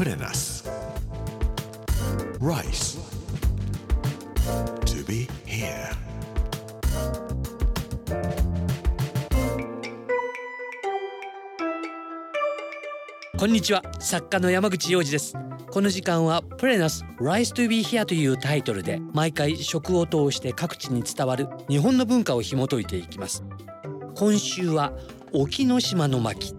Put in us. Rice. To be here. こんにちは作家の山口洋二ですこの時間はプレナス Rise to be here というタイトルで毎回食を通して各地に伝わる日本の文化を紐解いていきます今週は沖ノ島の巻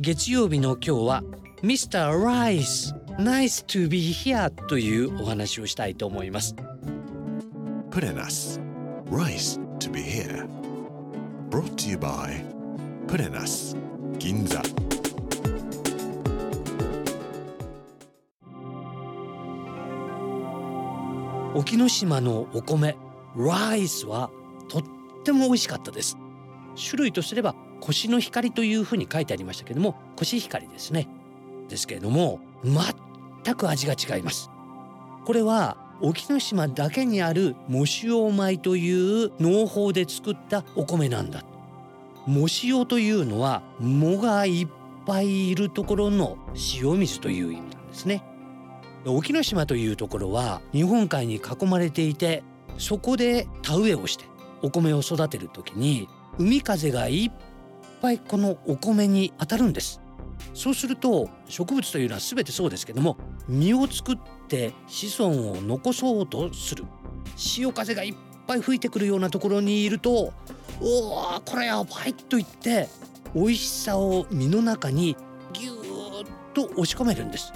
月曜日の今日は Mr. Rice Nice to be here というお話をしたいと思います Put in us. Rice to be here. Brought to you by in us. Ginza. 沖ノ島のお米ライスはとっても美味しかったです種類とすれば腰の光というふうに書いてありましたけどもコシヒカリですねですけれども全く味が違います。これは沖ノ島だけにある藻塩米という農法で作ったお米なんだ藻塩というのは藻がいっぱいいるところの塩水という意味なんですね。沖ノ島というところは日本海に囲まれていてそこで田植えをしてお米を育てる時に海風がいっぱいこのお米に当たるんです。そうすると植物というのは全てそうですけども実を作って子孫を残そうとする。潮風がいっぱい吹いてくるようなところにいると「おおこれやばい」と言って美味しさを身の中にぎゅーっと押し込めるんです。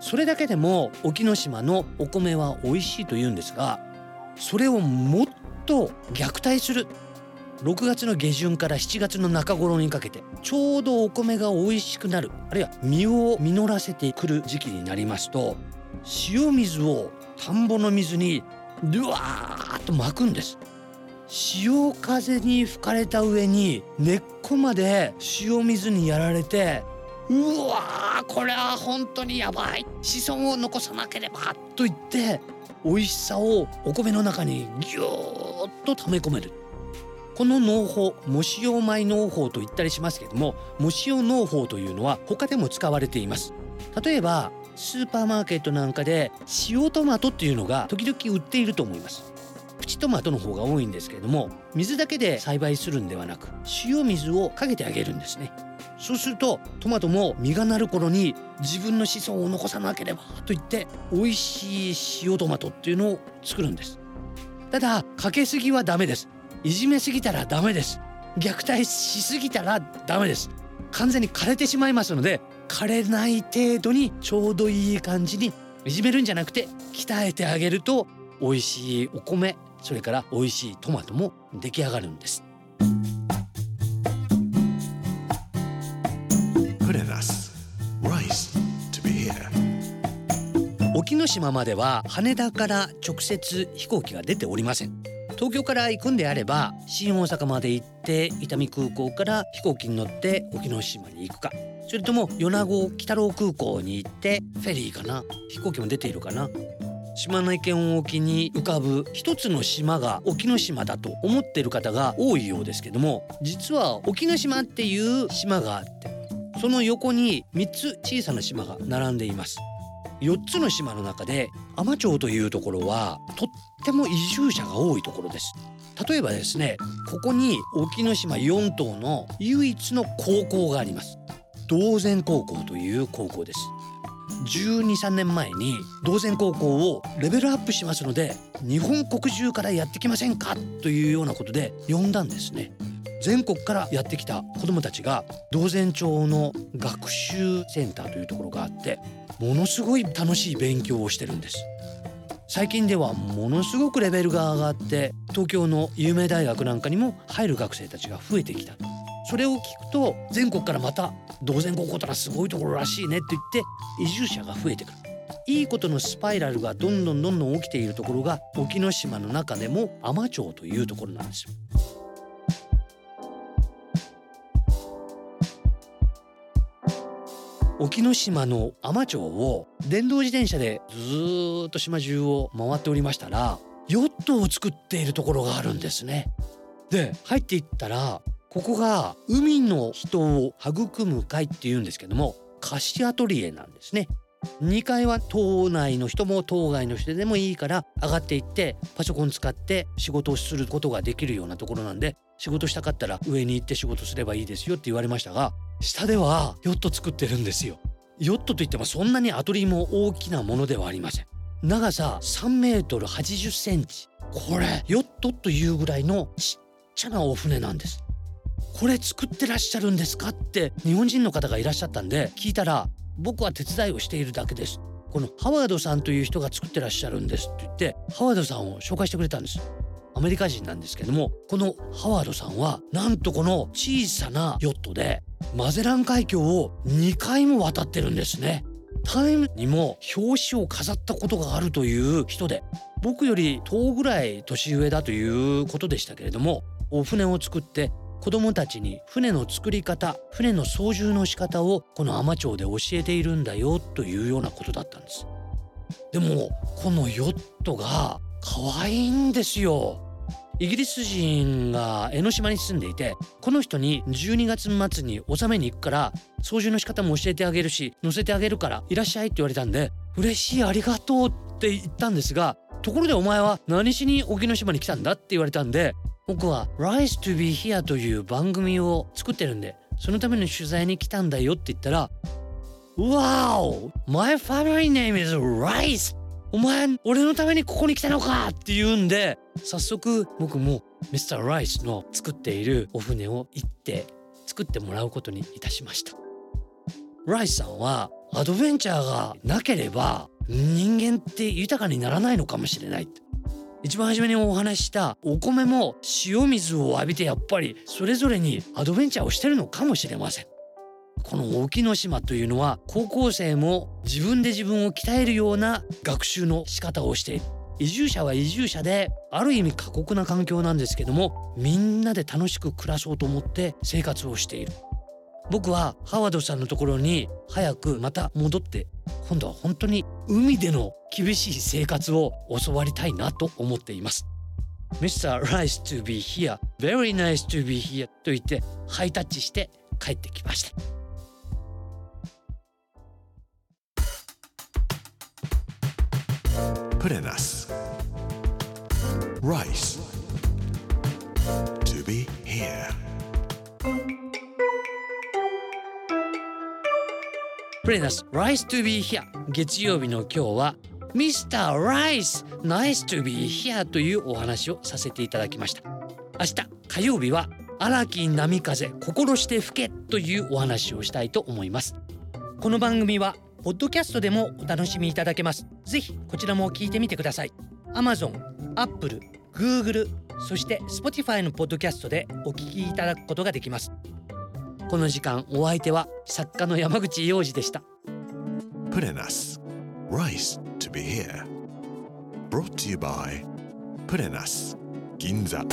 それだけでも沖ノ島のお米は美味しいと言うんですがそれをもっと虐待する。6月の下旬から7月の中頃にかけてちょうどお米が美味しくなるあるいは実を実らせてくる時期になりますと塩水を田んぼの水にドワーッと巻くんです。潮風に吹かれた上に根っこまで塩水にやられてうわこれは本当にやばい。子孫を残さなければと言って美味しさをお米の中にぎゅーっと溜め込める。この農法藻塩米農法と言ったりしますけれども藻塩農法というのは他でも使われています。例えばスーパーマーケットなんかで塩トマトっていうのが時々売っていると思います。プチトマトの方が多いんですけれども水だけで栽培するんではなく塩水をかけてあげるんですね。そうするとトマトも実がなる頃に自分の子孫を残さなければと言って美味しい塩トマトっていうのを作るんです。ただかけすぎはダメです。いじめすぎたらダメです。虐待しすぎたらダメです。完全に枯れてしまいますので枯れない程度にちょうどいい感じにいじめるんじゃなくて鍛えてあげると美味しいお米それから美味しいトマトも出来上がるんです.沖ノ島までは羽田から直接飛行機が出ておりません東京から行くんであれば新大阪まで行って伊丹空港から飛行機に乗って沖ノ島に行くか。それとも米子北郎空港に行ってフェリーかな？飛行機も出ているかな？島根県沖に浮かぶ一つの島が沖ノ島だと思っている方が多いようですけども実は沖ノ島っていう島があってその横に3つ小さな島が並んでいます。4つの島の中で海士町というところはとっても移住者が多いところです。例えばですねここに沖ノ島4島の唯一の高校があります。道前高校という高校です。12、3年前に道前高校をレベルアップしますので日本国中からやってきませんか？というようなことで呼んだんですね。全国からやってきた子どもたちが道前町の学習センターというところがあってものすごい楽しい勉強をしてるんです。最近ではものすごくレベルが上がって東京の有名大学なんかにも入る学生たちが増えてきたそれを聞くと全国からまた道前高校とらすごいところらしいねって言って移住者が増えてくる。いいことのスパイラルがどんどんどんどん起きているところが沖ノ島の中でも海士町というところなんですよ。沖ノ島の海士町を電動自転車でずっと島中を回っておりましたらヨットを作っているところがあるんですね。で入っていったらここが海の人を育む会っていうんですけども貸しアトリエなんですね。2階は島内の人も島外の人でもいいから上がっていってパソコン使って仕事をすることができるようなところなんで仕事したかったら上に行って仕事すればいいですよって言われましたが下ではヨット作ってるんですよ。ヨットといってもそんなにアトリも大きなものではありません。長さ3メートル80センチ。これヨットというぐらいのちっちゃなお船なんです。これ作ってらっしゃるんですかって日本人の方がいらっしゃったんで聞いたら僕は手伝いをしているだけです。このハワードさんという人が作ってらっしゃるんです。って言ってハワードさんを紹介してくれたんです。アメリカ人なんですけどもこのハワードさんはなんとこの小さなヨットでマゼラン海峡を2回も渡ってるんですね。タイムにも表紙を飾ったことがあるという人で僕より10ぐらい年上だということでしたけれどもお船を作って子どもたちに船の作り方船の操縦の仕方をこの海士町で教えているんだよというようなことだったんです。でもこのヨットが可愛いんですよ。イギリス人が江ノ島に住んでいてこの人に12月末に納めに行くから操縦の仕方も教えてあげるし乗せてあげるからいらっしゃいって言われたんで嬉しいありがとうって言ったんですがところでお前は何しに沖ノ島に来たんだって言われたんで僕は「Rise to be here」という番組を作ってるんでそのための取材に来たんだよって言ったら「Wow! My family name is Rice! お前俺のためにここに来たのか!」って言うんで早速僕も Mr. Rice の作っているお船を行って作ってもらうことにいたしました。ライスさんはアドベンチャーがなければ人間って豊かにならないのかもしれない一番初めにお話ししたお米も塩水を浴びてやっぱりそれぞれにアドベンチャーをしてるのかもしれませんこの沖ノ島というのは高校生も自分で自分を鍛えるような学習の仕方をしている移住者は移住者である意味過酷な環境なんですけどもみんなで楽しく暮らそうと思って生活をしている僕はハワードさんのところに早くまた戻って今度は本当に海での厳しい生活を教わりたいなと思っています Mr. Nice to be here Very nice to be here と言ってハイタッチして帰ってきましたプレナス Rice. To be here. プレナス Rice to be here. 月曜日の今日は Mr. Rice Nice to be here というお話をさせていただきました。明日火曜日は荒木波風心して吹けというお話をしたいと思います。この番組はポッドキャストでもお楽しみいただけます。ぜひこちらも聞いてみてください。Amazon、Apple、Google そして Spotify のポッドキャストでお聞きいただくことができます。この時間お相手は作家の山口洋二でした。プレナス Rice to be here. Brought to you by プレナス銀座